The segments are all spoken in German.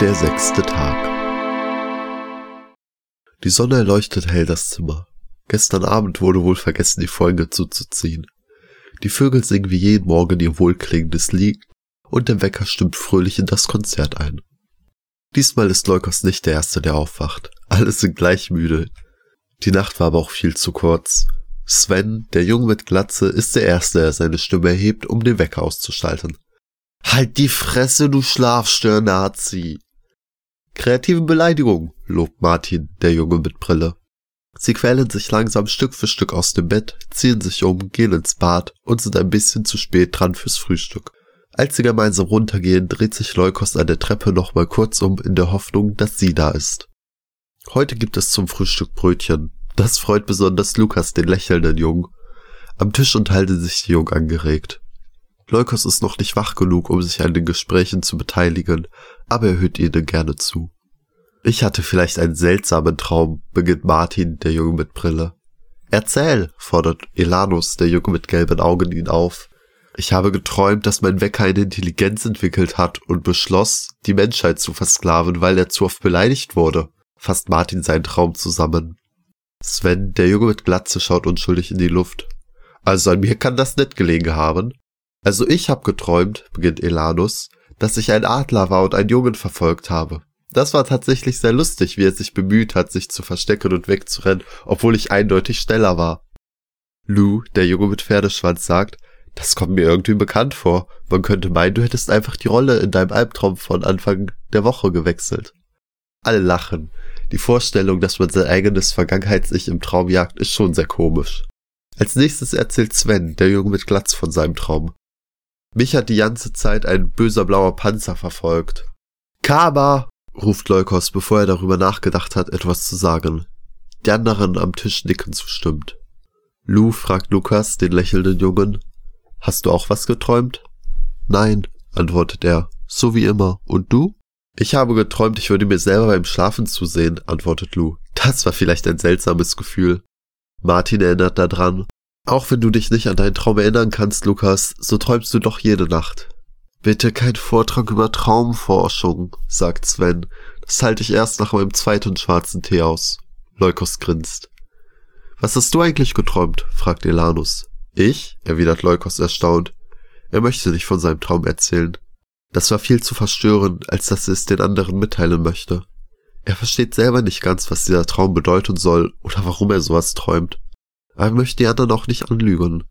Der sechste Tag. Die Sonne erleuchtet hell das Zimmer. Gestern Abend wurde wohl vergessen, die Folge zuzuziehen. Die Vögel singen wie jeden Morgen ihr wohlklingendes Lied und der Wecker stimmt fröhlich in das Konzert ein. Diesmal ist Leukos nicht der Erste, der aufwacht. Alle sind gleich müde. Die Nacht war aber auch viel zu kurz. Sven, der Junge mit Glatze, ist der Erste, der seine Stimme erhebt, um den Wecker auszuschalten. Halt die Fresse, du Schlafstör-Nazi! Kreative Beleidigung, lobt Martin, der Junge mit Brille. Sie quälen sich langsam Stück für Stück aus dem Bett, ziehen sich um, gehen ins Bad und sind ein bisschen zu spät dran fürs Frühstück. Als sie gemeinsam runtergehen, dreht sich Leukos an der Treppe nochmal kurz um, in der Hoffnung, dass sie da ist. Heute gibt es zum Frühstück Brötchen. Das freut besonders Lukas, den lächelnden Jungen. Am Tisch unterhalten sich die Jungen angeregt. Leukos ist noch nicht wach genug, um sich an den Gesprächen zu beteiligen, aber er hört ihnen gerne zu. Ich hatte vielleicht einen seltsamen Traum, beginnt Martin, der Junge mit Brille. Erzähl, fordert Elanus, der Junge mit gelben Augen, ihn auf. Ich habe geträumt, dass mein Wecker eine Intelligenz entwickelt hat und beschloss, die Menschheit zu versklaven, weil er zu oft beleidigt wurde, fasst Martin seinen Traum zusammen. Sven, der Junge mit Glatze, schaut unschuldig in die Luft. Also an mir kann das nicht gelegen haben. Also ich hab geträumt, beginnt Elanus, dass ich ein Adler war und einen Jungen verfolgt habe. Das war tatsächlich sehr lustig, wie er sich bemüht hat, sich zu verstecken und wegzurennen, obwohl ich eindeutig schneller war. Lou, der Junge mit Pferdeschwanz, sagt, das kommt mir irgendwie bekannt vor. Man könnte meinen, du hättest einfach die Rolle in deinem Albtraum von Anfang der Woche gewechselt. Alle lachen. Die Vorstellung, dass man sein eigenes Vergangenheits-Ich im Traum jagt, ist schon sehr komisch. Als nächstes erzählt Sven, der Junge mit Glatz, von seinem Traum. Mich hat die ganze Zeit ein böser blauer Panzer verfolgt. Kaba! ruft Leukos, bevor er darüber nachgedacht hat, etwas zu sagen. Die anderen am Tisch nicken zustimmt. Lou fragt Lukas, den lächelnden Jungen, Hast du auch was geträumt? Nein, antwortet er, so wie immer. Und du? Ich habe geträumt, ich würde mir selber beim Schlafen zusehen, antwortet Lou. Das war vielleicht ein seltsames Gefühl. Martin erinnert daran. Auch wenn du dich nicht an deinen Traum erinnern kannst, Lukas, so träumst du doch jede Nacht. Bitte kein Vortrag über Traumforschung, sagt Sven. Das halte ich erst nach meinem zweiten schwarzen Tee aus. Leukos grinst. Was hast du eigentlich geträumt? fragt Elanus. Ich? erwidert Leukos erstaunt. Er möchte nicht von seinem Traum erzählen. Das war viel zu verstörend, als dass er es den anderen mitteilen möchte. Er versteht selber nicht ganz, was dieser Traum bedeuten soll oder warum er sowas träumt. Er möchte die anderen auch nicht anlügen.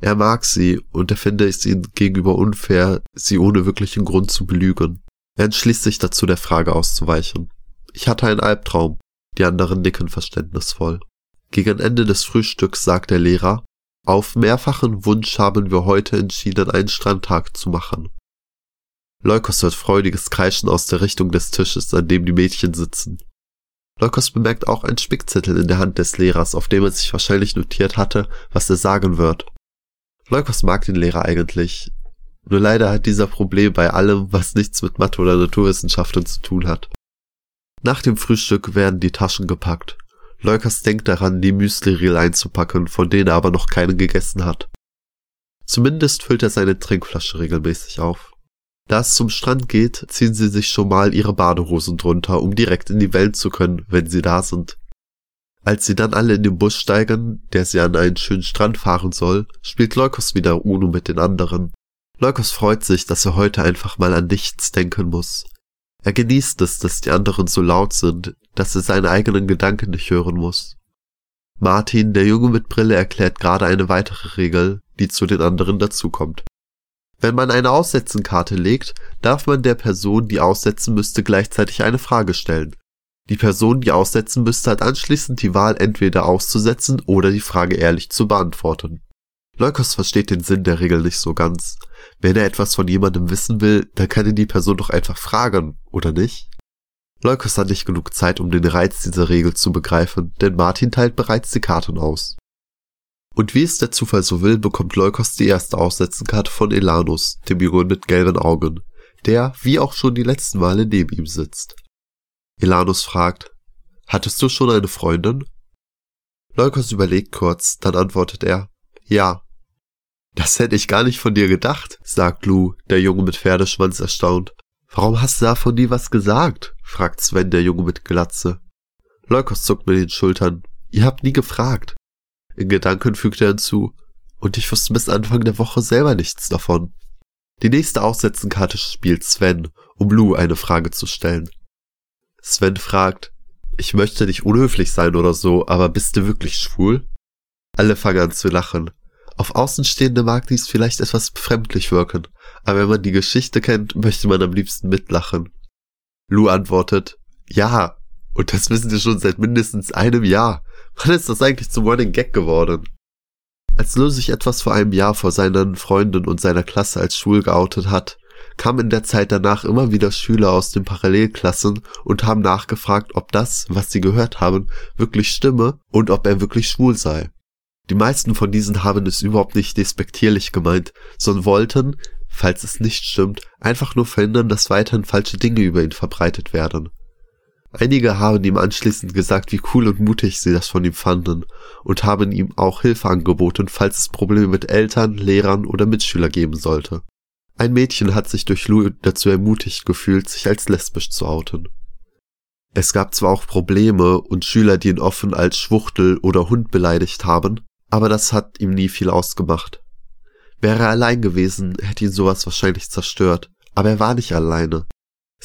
Er mag sie und er finde es ihnen gegenüber unfair, sie ohne wirklichen Grund zu belügen. Er entschließt sich dazu, der Frage auszuweichen. Ich hatte einen Albtraum. Die anderen nicken verständnisvoll. Gegen Ende des Frühstücks sagt der Lehrer, auf mehrfachen Wunsch haben wir heute entschieden, einen Strandtag zu machen. Leukos hört freudiges Kreischen aus der Richtung des Tisches, an dem die Mädchen sitzen. Leukos bemerkt auch einen Spickzettel in der Hand des Lehrers, auf dem er sich wahrscheinlich notiert hatte, was er sagen wird. Leukos mag den Lehrer eigentlich, nur leider hat dieser Problem bei allem, was nichts mit Mathe oder Naturwissenschaften zu tun hat. Nach dem Frühstück werden die Taschen gepackt. Leukas denkt daran, die Müsli-Riegel einzupacken, von denen er aber noch keine gegessen hat. Zumindest füllt er seine Trinkflasche regelmäßig auf. Da es zum Strand geht, ziehen sie sich schon mal ihre Badehosen drunter, um direkt in die Welt zu können, wenn sie da sind. Als sie dann alle in den Bus steigen, der sie an einen schönen Strand fahren soll, spielt Leukos wieder Uno mit den anderen. Leukos freut sich, dass er heute einfach mal an nichts denken muss. Er genießt es, dass die anderen so laut sind, dass er seine eigenen Gedanken nicht hören muss. Martin, der Junge mit Brille, erklärt gerade eine weitere Regel, die zu den anderen dazukommt. Wenn man eine Aussetzenkarte legt, darf man der Person, die aussetzen müsste, gleichzeitig eine Frage stellen. Die Person, die aussetzen müsste, hat anschließend die Wahl, entweder auszusetzen oder die Frage ehrlich zu beantworten. Leukos versteht den Sinn der Regel nicht so ganz. Wenn er etwas von jemandem wissen will, dann kann ihn die Person doch einfach fragen, oder nicht? Leukos hat nicht genug Zeit, um den Reiz dieser Regel zu begreifen, denn Martin teilt bereits die Karten aus. Und wie es der Zufall so will, bekommt Leukos die erste Aussetzenkarte von Elanus, dem Jungen mit gelben Augen, der, wie auch schon die letzten Male, neben ihm sitzt. Elanus fragt, hattest du schon eine Freundin? Leukos überlegt kurz, dann antwortet er, ja, das hätte ich gar nicht von dir gedacht, sagt Lou, der Junge mit Pferdeschwanz erstaunt. Warum hast du davon nie was gesagt? fragt Sven, der Junge mit Glatze. Leukos zuckt mit den Schultern. Ihr habt nie gefragt. In Gedanken fügt er hinzu. Und ich wusste bis Anfang der Woche selber nichts davon. Die nächste Aussetzenkarte spielt Sven, um Lou eine Frage zu stellen. Sven fragt, ich möchte nicht unhöflich sein oder so, aber bist du wirklich schwul? Alle fangen an zu lachen. Auf Außenstehende mag dies vielleicht etwas befremdlich wirken, aber wenn man die Geschichte kennt, möchte man am liebsten mitlachen. Lou antwortet, ja, und das wissen wir schon seit mindestens einem Jahr. Wann ist das eigentlich zum Running Gag geworden? Als Lou sich etwas vor einem Jahr vor seinen Freunden und seiner Klasse als schwul geoutet hat, kamen in der Zeit danach immer wieder Schüler aus den Parallelklassen und haben nachgefragt, ob das, was sie gehört haben, wirklich stimme und ob er wirklich schwul sei. Die meisten von diesen haben es überhaupt nicht despektierlich gemeint, sondern wollten, falls es nicht stimmt, einfach nur verhindern, dass weiterhin falsche Dinge über ihn verbreitet werden. Einige haben ihm anschließend gesagt, wie cool und mutig sie das von ihm fanden und haben ihm auch Hilfe angeboten, falls es Probleme mit Eltern, Lehrern oder Mitschüler geben sollte. Ein Mädchen hat sich durch Lou dazu ermutigt gefühlt, sich als lesbisch zu outen. Es gab zwar auch Probleme und Schüler, die ihn offen als Schwuchtel oder Hund beleidigt haben, aber das hat ihm nie viel ausgemacht. Wäre er allein gewesen, hätte ihn sowas wahrscheinlich zerstört, aber er war nicht alleine.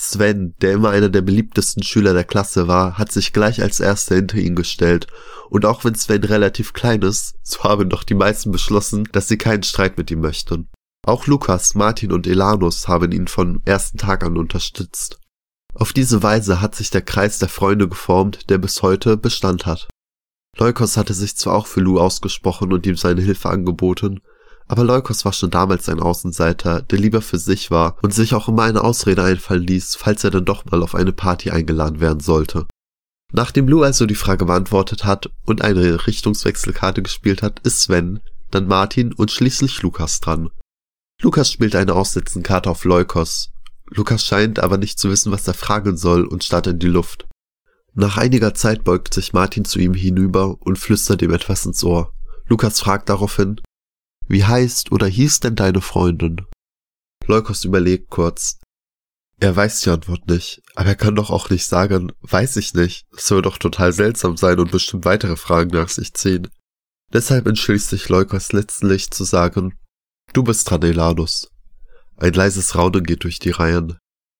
Sven, der immer einer der beliebtesten Schüler der Klasse war, hat sich gleich als erster hinter ihn gestellt, und auch wenn Sven relativ klein ist, so haben doch die meisten beschlossen, dass sie keinen Streit mit ihm möchten. Auch Lukas, Martin und Elanus haben ihn von ersten Tag an unterstützt. Auf diese Weise hat sich der Kreis der Freunde geformt, der bis heute Bestand hat. Leukos hatte sich zwar auch für Lou ausgesprochen und ihm seine Hilfe angeboten, aber Leukos war schon damals ein Außenseiter, der lieber für sich war und sich auch immer eine Ausrede einfallen ließ, falls er dann doch mal auf eine Party eingeladen werden sollte. Nachdem Lou also die Frage beantwortet hat und eine Richtungswechselkarte gespielt hat, ist Sven, dann Martin und schließlich Lukas dran. Lukas spielt eine Aussetzenkarte auf Leukos. Lukas scheint aber nicht zu wissen, was er fragen soll und starrt in die Luft. Nach einiger Zeit beugt sich Martin zu ihm hinüber und flüstert ihm etwas ins Ohr. Lukas fragt daraufhin, wie heißt oder hieß denn deine Freundin? Leukos überlegt kurz. Er weiß die Antwort nicht, aber er kann doch auch nicht sagen, weiß ich nicht. Das soll doch total seltsam sein und bestimmt weitere Fragen nach sich ziehen. Deshalb entschließt sich Leukos letztlich zu sagen, du bist dran, Elanus. Ein leises Raunen geht durch die Reihen.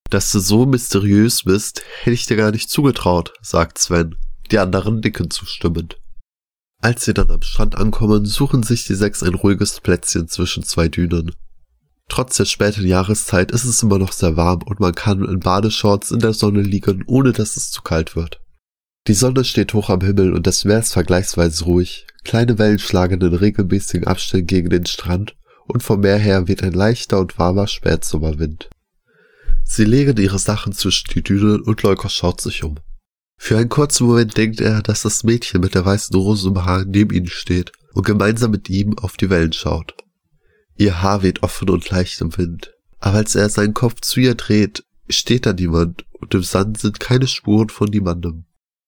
Dass du so mysteriös bist, hätte ich dir gar nicht zugetraut, sagt Sven, die anderen nicken zustimmend. Als sie dann am Strand ankommen, suchen sich die sechs ein ruhiges Plätzchen zwischen zwei Dünen. Trotz der späten Jahreszeit ist es immer noch sehr warm und man kann in Badeshorts in der Sonne liegen, ohne dass es zu kalt wird. Die Sonne steht hoch am Himmel und das Meer ist vergleichsweise ruhig. Kleine Wellen schlagen in regelmäßigen Abständen gegen den Strand und vom Meer her weht ein leichter und warmer Spätsommerwind. Sie legen ihre Sachen zwischen die Dünen und Leukos schaut sich um. Für einen kurzen Moment denkt er, dass das Mädchen mit der weißen Rose im Haar neben ihnen steht und gemeinsam mit ihm auf die Wellen schaut. Ihr Haar weht offen und leicht im Wind. Aber als er seinen Kopf zu ihr dreht, steht da niemand und im Sand sind keine Spuren von niemandem.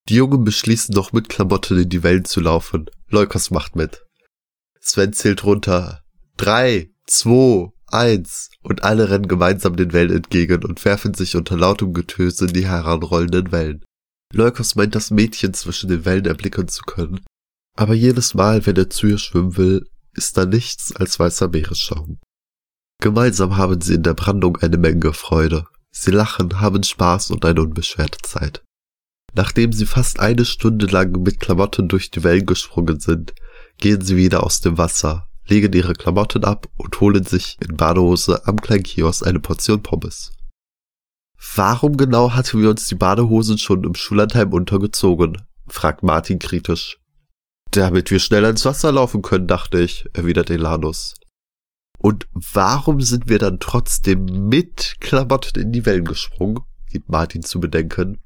Die Jungen beschließen noch mit Klamotten in die Wellen zu laufen. Leukos macht mit. Sven zählt runter. Drei, zwei, eins und alle rennen gemeinsam den Wellen entgegen und werfen sich unter lautem Getöse in die heranrollenden Wellen. Leukos meint, das Mädchen zwischen den Wellen erblicken zu können, aber jedes Mal, wenn er zu ihr schwimmen will, ist da nichts als weißer Meeresschaum. Gemeinsam haben sie in der Brandung eine Menge Freude. Sie lachen, haben Spaß und eine unbeschwerte Zeit. Nachdem sie fast eine Stunde lang mit Klamotten durch die Wellen gesprungen sind, gehen sie wieder aus dem Wasser, legen ihre Klamotten ab und holen sich in Badehose am kleinen Kiosk eine Portion Pommes. Warum genau hatten wir uns die Badehosen schon im Schullandheim untergezogen? fragt Martin kritisch. Damit wir schneller ins Wasser laufen können, dachte ich, erwidert Elanus. Und warum sind wir dann trotzdem mit Klamotten in die Wellen gesprungen? gibt Martin zu bedenken.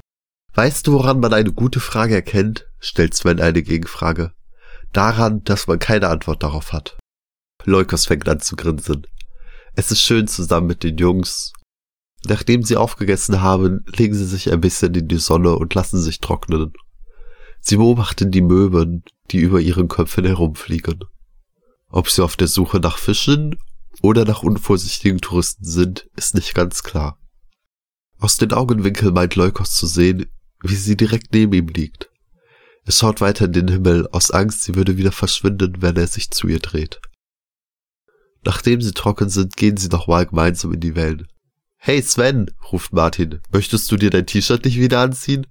Weißt du, woran man eine gute Frage erkennt? stellt Sven eine Gegenfrage. Daran, dass man keine Antwort darauf hat. Leukos fängt an zu grinsen. Es ist schön zusammen mit den Jungs. Nachdem sie aufgegessen haben, legen sie sich ein bisschen in die Sonne und lassen sich trocknen. Sie beobachten die Möwen, die über ihren Köpfen herumfliegen. Ob sie auf der Suche nach Fischen oder nach unvorsichtigen Touristen sind, ist nicht ganz klar. Aus den Augenwinkeln meint Leukos zu sehen, wie sie direkt neben ihm liegt. Er schaut weiter in den Himmel, aus Angst, sie würde wieder verschwinden, wenn er sich zu ihr dreht. Nachdem sie trocken sind, gehen sie nochmal gemeinsam in die Wellen. Hey Sven, ruft Martin, möchtest du dir dein T-Shirt nicht wieder anziehen?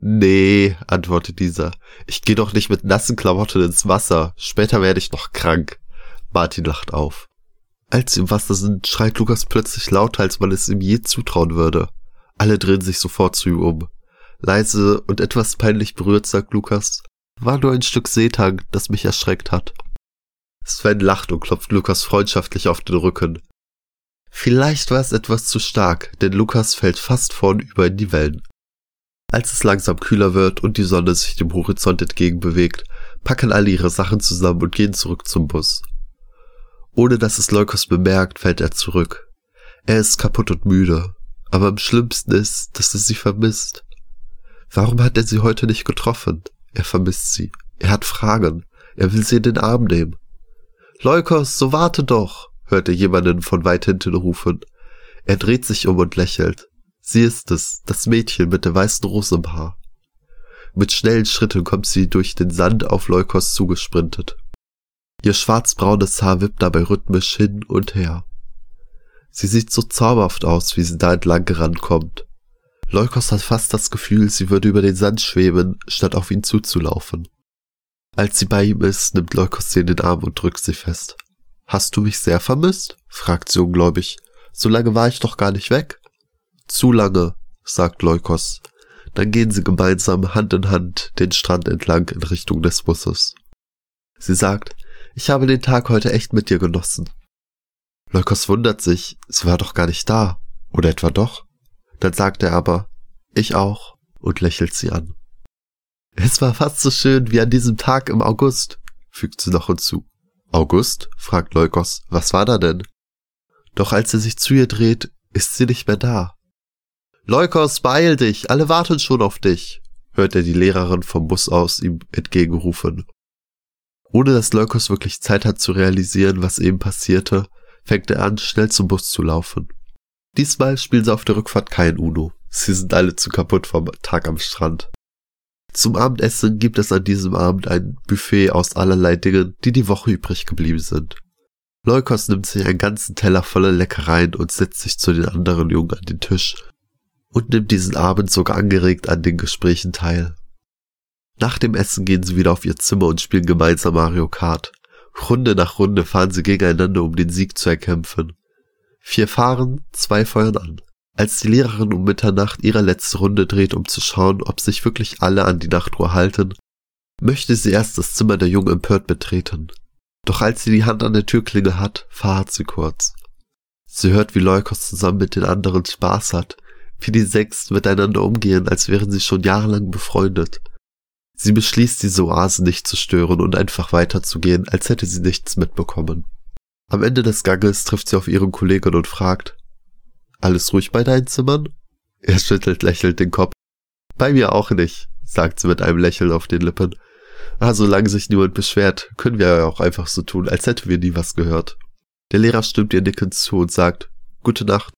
Nee, antwortet dieser. Ich gehe doch nicht mit nassen Klamotten ins Wasser. Später werde ich noch krank. Martin lacht auf. Als sie im Wasser sind, schreit Lukas plötzlich lauter, als man es ihm je zutrauen würde. Alle drehen sich sofort zu ihm um. Leise und etwas peinlich berührt, sagt Lukas. War nur ein Stück Seetang, das mich erschreckt hat. Sven lacht und klopft Lukas freundschaftlich auf den Rücken. Vielleicht war es etwas zu stark, denn Lukas fällt fast vornüber in die Wellen. Als es langsam kühler wird und die Sonne sich dem Horizont entgegenbewegt, packen alle ihre Sachen zusammen und gehen zurück zum Bus. Ohne dass es Leukos bemerkt, fällt er zurück. Er ist kaputt und müde, aber am schlimmsten ist, dass er sie vermisst. Warum hat er sie heute nicht getroffen? Er vermisst sie. Er hat Fragen. Er will sie in den Arm nehmen. Leukos, so warte doch, hört er jemanden von weit hinten rufen. Er dreht sich um und lächelt. Sie ist es, das Mädchen mit der weißen Rose im Haar. Mit schnellen Schritten kommt sie durch den Sand auf Leukos zugesprintet. Ihr schwarzbraunes Haar wippt dabei rhythmisch hin und her. Sie sieht so zauberhaft aus, wie sie da entlang gerannt kommt. Leukos hat fast das Gefühl, sie würde über den Sand schweben, statt auf ihn zuzulaufen. Als sie bei ihm ist, nimmt Leukos sie in den Arm und drückt sie fest. Hast du mich sehr vermisst? fragt sie ungläubig. So lange war ich doch gar nicht weg. Zu lange, sagt Leukos. Dann gehen sie gemeinsam Hand in Hand den Strand entlang in Richtung des Busses. Sie sagt, ich habe den Tag heute echt mit dir genossen. Leukos wundert sich, sie war doch gar nicht da. Oder etwa doch? Dann sagt er aber, ich auch, und lächelt sie an. Es war fast so schön wie an diesem Tag im August, fügt sie noch hinzu. August? fragt Leukos, was war da denn? Doch als er sich zu ihr dreht, ist sie nicht mehr da. Leukos, beeil dich, alle warten schon auf dich, hört er die Lehrerin vom Bus aus ihm entgegenrufen. Ohne dass Leukos wirklich Zeit hat zu realisieren, was eben passierte, fängt er an, schnell zum Bus zu laufen. Diesmal spielen sie auf der Rückfahrt kein Uno. Sie sind alle zu kaputt vom Tag am Strand. Zum Abendessen gibt es an diesem Abend ein Buffet aus allerlei Dingen, die die Woche übrig geblieben sind. Leukos nimmt sich einen ganzen Teller voller Leckereien und setzt sich zu den anderen Jungen an den Tisch, und nimmt diesen Abend sogar angeregt an den Gesprächen teil. Nach dem Essen gehen sie wieder auf ihr Zimmer und spielen gemeinsam Mario Kart. Runde nach Runde fahren sie gegeneinander, um den Sieg zu erkämpfen. Vier fahren, zwei feuern an. Als die Lehrerin um Mitternacht ihre letzte Runde dreht, um zu schauen, ob sich wirklich alle an die Nachtruhe halten, möchte sie erst das Zimmer der Jungen empört betreten. Doch als sie die Hand an der Türklinge hat, verharrt sie kurz. Sie hört, wie Leukos zusammen mit den anderen Spaß hat, wie die sechs miteinander umgehen, als wären sie schon jahrelang befreundet. Sie beschließt, diese Oase nicht zu stören und einfach weiterzugehen, als hätte sie nichts mitbekommen. Am Ende des Ganges trifft sie auf ihren Kollegen und fragt, alles ruhig bei deinen Zimmern? Er schüttelt lächelnd den Kopf. Bei mir auch nicht, sagt sie mit einem Lächeln auf den Lippen. Ah, solange sich niemand beschwert, können wir ja auch einfach so tun, als hätten wir nie was gehört. Der Lehrer stimmt ihr nickend zu und sagt, Gute Nacht.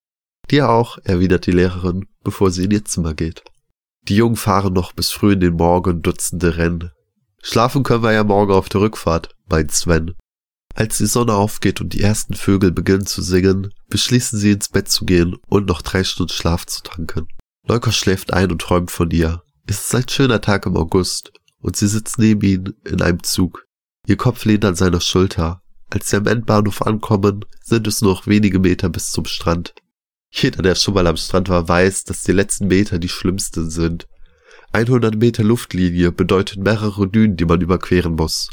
Dir auch, erwidert die Lehrerin, bevor sie in ihr Zimmer geht. Die Jungen fahren noch bis früh in den Morgen Dutzende Rennen. Schlafen können wir ja morgen auf der Rückfahrt, meint Sven. Als die Sonne aufgeht und die ersten Vögel beginnen zu singen, beschließen sie ins Bett zu gehen und noch drei Stunden Schlaf zu tanken. Leukos schläft ein und träumt von ihr. Es ist ein schöner Tag im August und sie sitzt neben ihm in einem Zug. Ihr Kopf lehnt an seiner Schulter. Als sie am Endbahnhof ankommen, sind es nur noch wenige Meter bis zum Strand. Jeder, der schon mal am Strand war, weiß, dass die letzten Meter die schlimmsten sind. 100 Meter Luftlinie bedeutet mehrere Dünen, die man überqueren muss.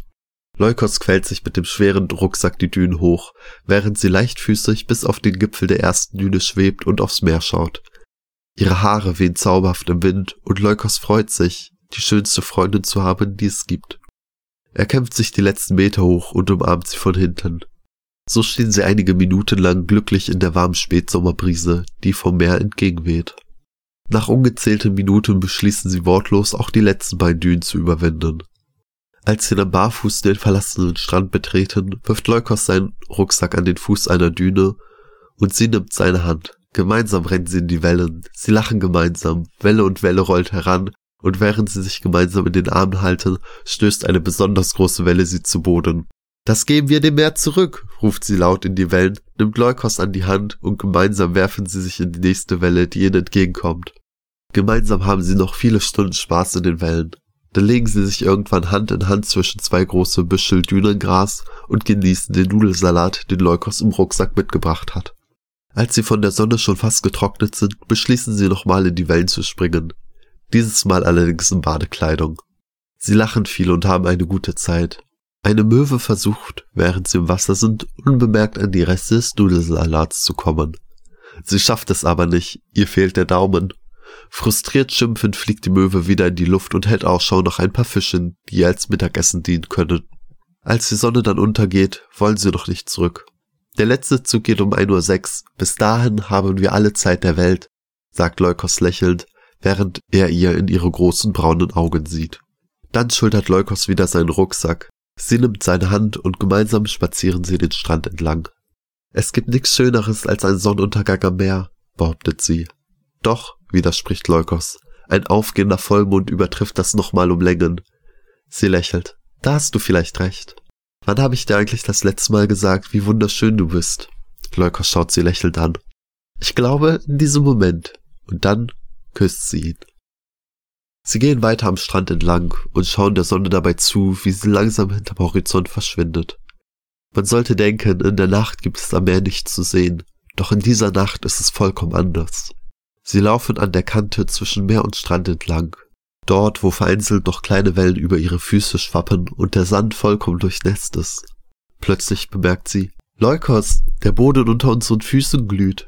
Leukos quält sich mit dem schweren Rucksack die Dünen hoch, während sie leichtfüßig bis auf den Gipfel der ersten Düne schwebt und aufs Meer schaut. Ihre Haare wehen zauberhaft im Wind und Leukos freut sich, die schönste Freundin zu haben, die es gibt. Er kämpft sich die letzten Meter hoch und umarmt sie von hinten. So stehen sie einige Minuten lang glücklich in der warmen Spätsommerbrise, die vom Meer entgegenweht. Nach ungezählten Minuten beschließen sie wortlos auch die letzten beiden Dünen zu überwinden. Als sie dann barfuß den verlassenen Strand betreten, wirft Leukos seinen Rucksack an den Fuß einer Düne und sie nimmt seine Hand. Gemeinsam rennen sie in die Wellen, sie lachen gemeinsam, Welle und Welle rollt heran, und während sie sich gemeinsam in den Armen halten, stößt eine besonders große Welle sie zu Boden. Das geben wir dem Meer zurück, ruft sie laut in die Wellen, nimmt Leukos an die Hand und gemeinsam werfen sie sich in die nächste Welle, die ihnen entgegenkommt. Gemeinsam haben sie noch viele Stunden Spaß in den Wellen. Dann legen sie sich irgendwann Hand in Hand zwischen zwei große Büschel Dünengras und genießen den Nudelsalat, den Leukos im Rucksack mitgebracht hat. Als sie von der Sonne schon fast getrocknet sind, beschließen sie nochmal in die Wellen zu springen. Dieses Mal allerdings in Badekleidung. Sie lachen viel und haben eine gute Zeit. Eine Möwe versucht, während sie im Wasser sind, unbemerkt an die Reste des Nudelsalats zu kommen. Sie schafft es aber nicht, ihr fehlt der Daumen. Frustriert schimpfend fliegt die Möwe wieder in die Luft und hält Ausschau nach ein paar Fischen, die ihr als Mittagessen dienen können. Als die Sonne dann untergeht, wollen sie noch nicht zurück. Der letzte Zug geht um 1.06 Uhr. Bis dahin haben wir alle Zeit der Welt, sagt Leukos lächelnd, während er ihr in ihre großen braunen Augen sieht. Dann schultert Leukos wieder seinen Rucksack. Sie nimmt seine Hand und gemeinsam spazieren sie den Strand entlang. Es gibt nichts Schöneres als ein Sonnenuntergang am Meer, behauptet sie. Doch, widerspricht Leukos, ein aufgehender Vollmond übertrifft das nochmal um Längen. Sie lächelt. Da hast du vielleicht recht. Wann habe ich dir eigentlich das letzte Mal gesagt, wie wunderschön du bist? Leukos schaut sie lächelnd an. Ich glaube, in diesem Moment. Und dann küsst sie ihn. Sie gehen weiter am Strand entlang und schauen der Sonne dabei zu, wie sie langsam hinterm Horizont verschwindet. Man sollte denken, in der Nacht gibt es am Meer nichts zu sehen, doch in dieser Nacht ist es vollkommen anders. Sie laufen an der Kante zwischen Meer und Strand entlang, dort, wo vereinzelt noch kleine Wellen über ihre Füße schwappen und der Sand vollkommen durchnässt ist. Plötzlich bemerkt sie, Leukos, der Boden unter unseren Füßen glüht.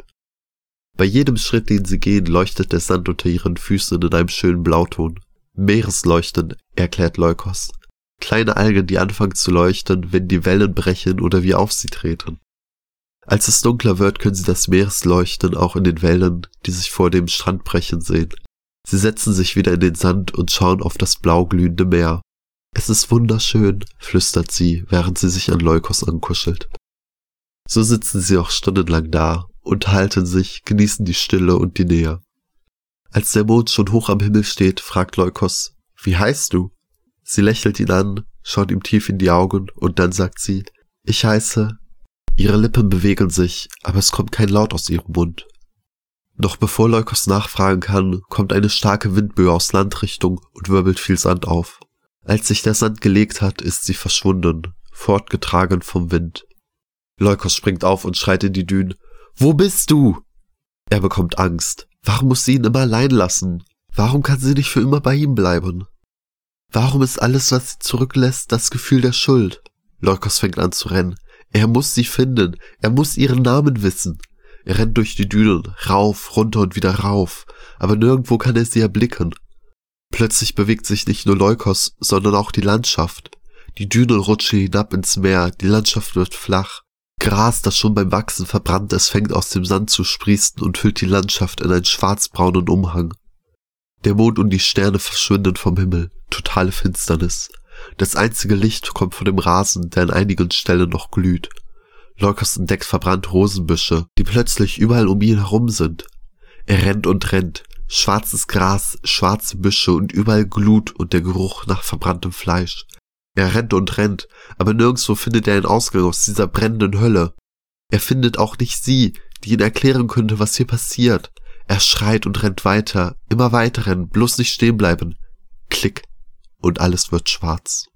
Bei jedem Schritt, den sie gehen, leuchtet der Sand unter ihren Füßen in einem schönen Blauton. Meeresleuchten, erklärt Leukos. Kleine Algen, die anfangen zu leuchten, wenn die Wellen brechen oder wir auf sie treten. Als es dunkler wird, können sie das Meeresleuchten auch in den Wellen, die sich vor dem Strand brechen, sehen. Sie setzen sich wieder in den Sand und schauen auf das blau glühende Meer. Es ist wunderschön, flüstert sie, während sie sich an Leukos ankuschelt. So sitzen sie auch stundenlang da unterhalten sich, genießen die Stille und die Nähe. Als der Mond schon hoch am Himmel steht, fragt Leukos, wie heißt du? Sie lächelt ihn an, schaut ihm tief in die Augen und dann sagt sie, ich heiße. Ihre Lippen bewegen sich, aber es kommt kein Laut aus ihrem Mund. Noch bevor Leukos nachfragen kann, kommt eine starke Windböe aus Landrichtung und wirbelt viel Sand auf. Als sich der Sand gelegt hat, ist sie verschwunden, fortgetragen vom Wind. Leukos springt auf und schreit in die Dünen, wo bist du? Er bekommt Angst. Warum muss sie ihn immer allein lassen? Warum kann sie nicht für immer bei ihm bleiben? Warum ist alles, was sie zurücklässt, das Gefühl der Schuld? Leukos fängt an zu rennen. Er muss sie finden. Er muss ihren Namen wissen. Er rennt durch die Dünen, rauf, runter und wieder rauf, aber nirgendwo kann er sie erblicken. Plötzlich bewegt sich nicht nur Leukos, sondern auch die Landschaft. Die Dünen rutschen hinab ins Meer, die Landschaft wird flach. Gras, das schon beim Wachsen verbrannt ist, fängt aus dem Sand zu sprießen und hüllt die Landschaft in einen schwarzbraunen Umhang. Der Mond und die Sterne verschwinden vom Himmel, totale Finsternis. Das einzige Licht kommt von dem Rasen, der an einigen Stellen noch glüht. Leukos entdeckt verbrannte Rosenbüsche, die plötzlich überall um ihn herum sind. Er rennt und rennt, schwarzes Gras, schwarze Büsche und überall Glut und der Geruch nach verbranntem Fleisch. Er rennt und rennt, aber nirgendwo findet er einen Ausgang aus dieser brennenden Hölle. Er findet auch nicht sie, die ihn erklären könnte, was hier passiert. Er schreit und rennt weiter, immer weiter rennen, bloß nicht stehen bleiben. Klick. Und alles wird schwarz.